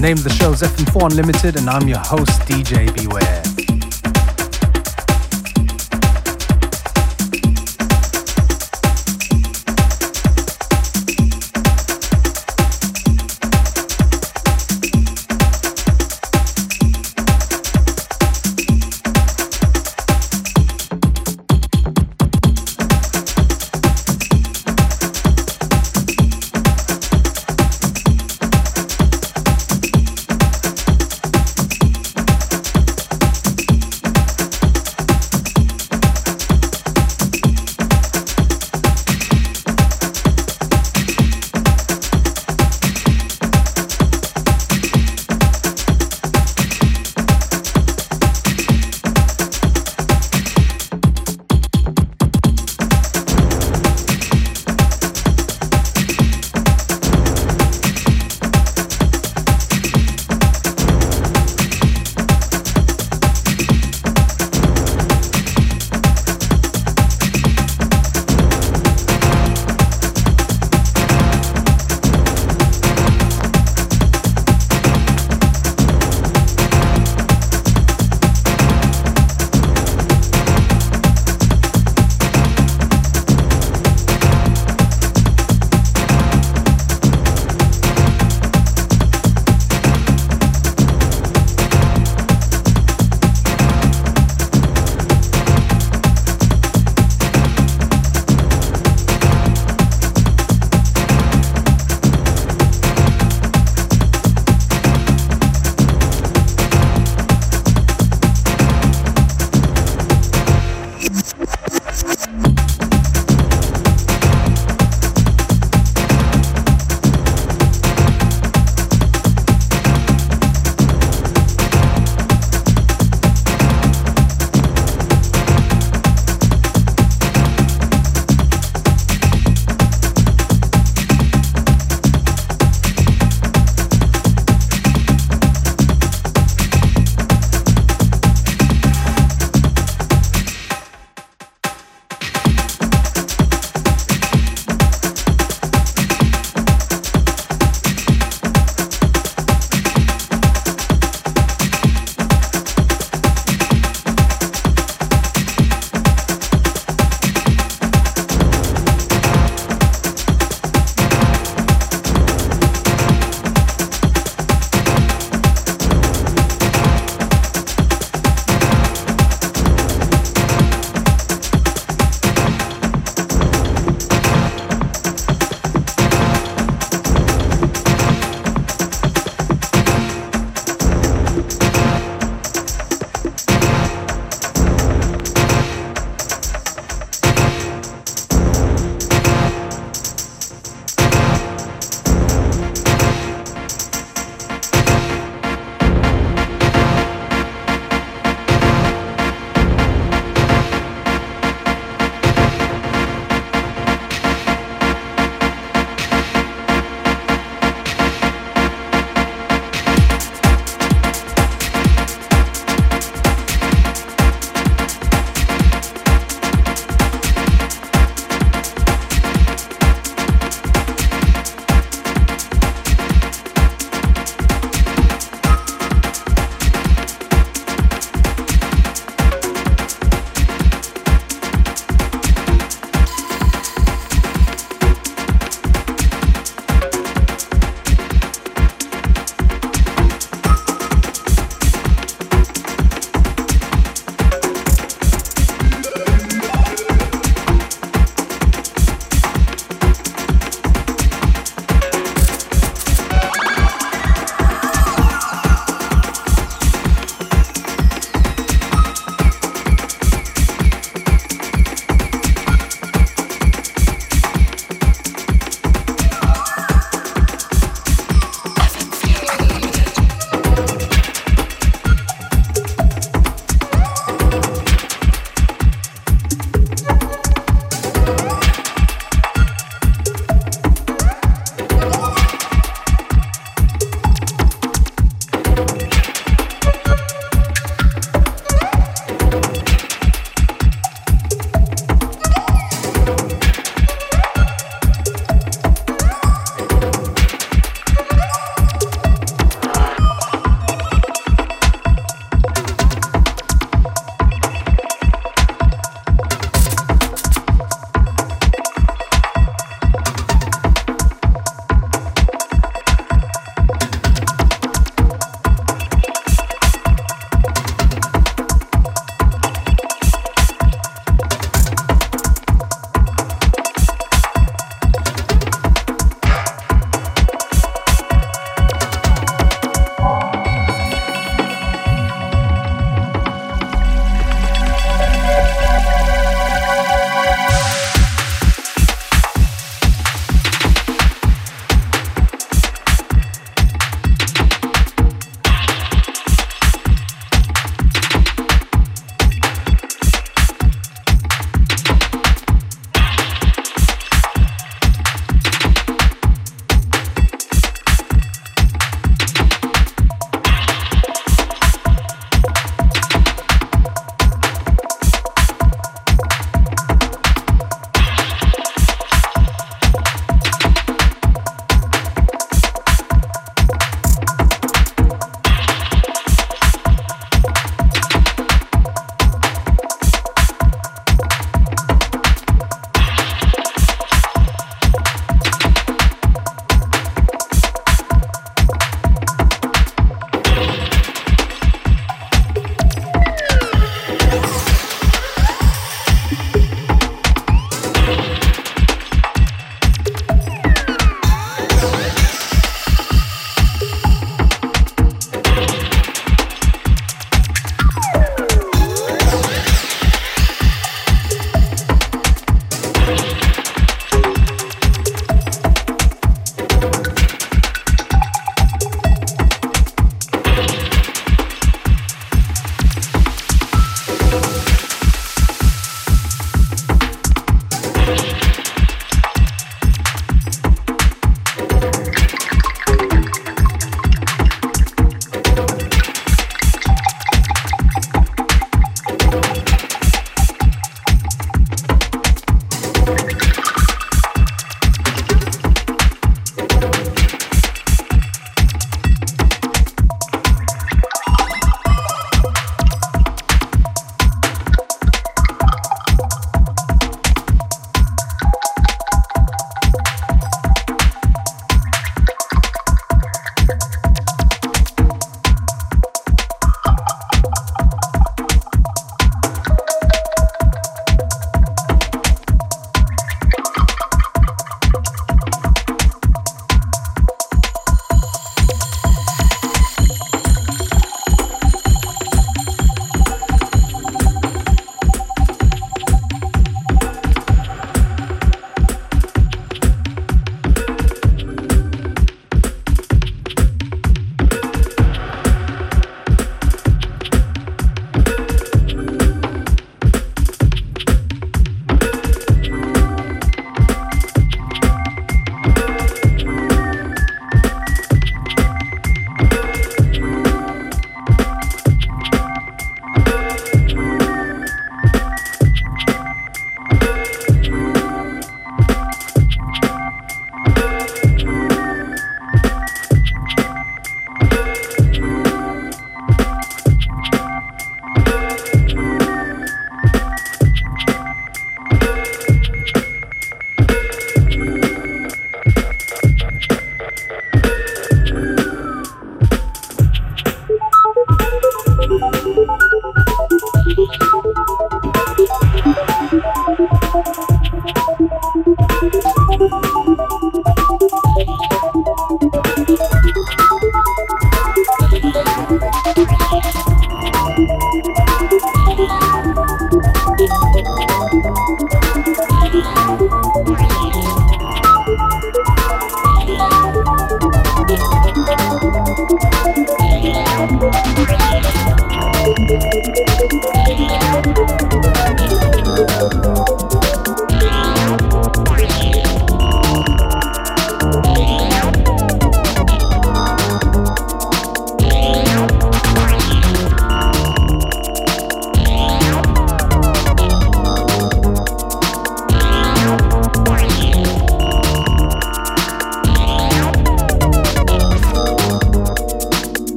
Name of the show is FM4 Unlimited, and I'm your host, DJ Beware.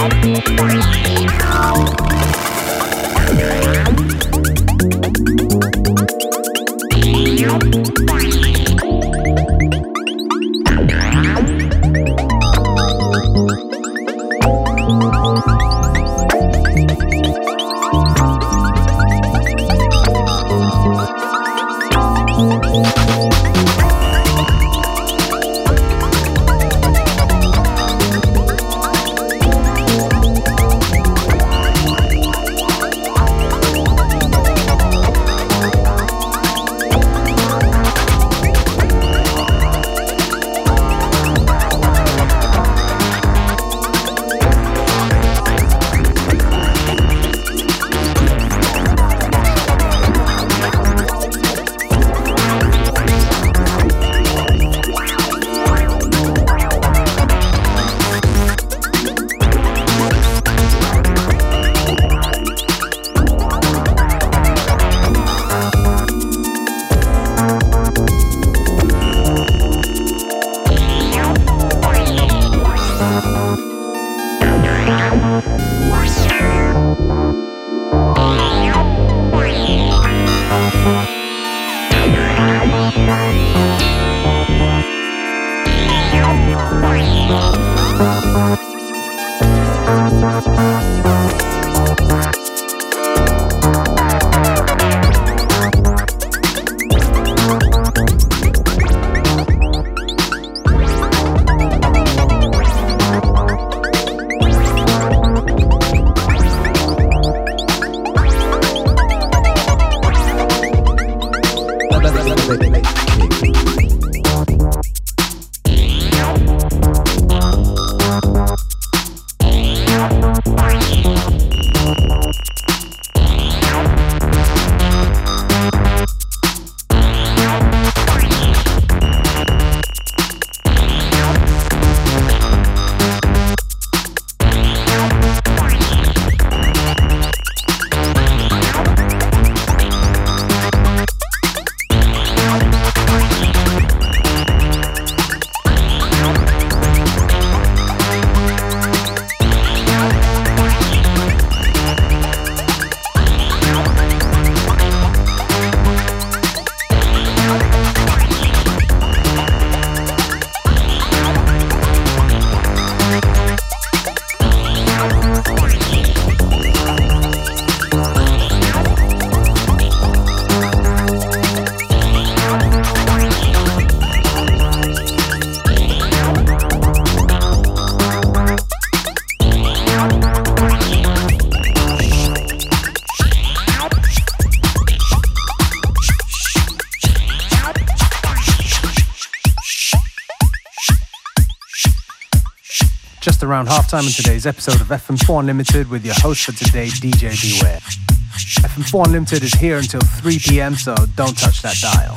Thank you. Around halftime in today's episode of FM4 Unlimited with your host for today, DJ Beware. FM4 Unlimited is here until 3 p.m., so don't touch that dial.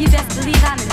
You best believe I'm in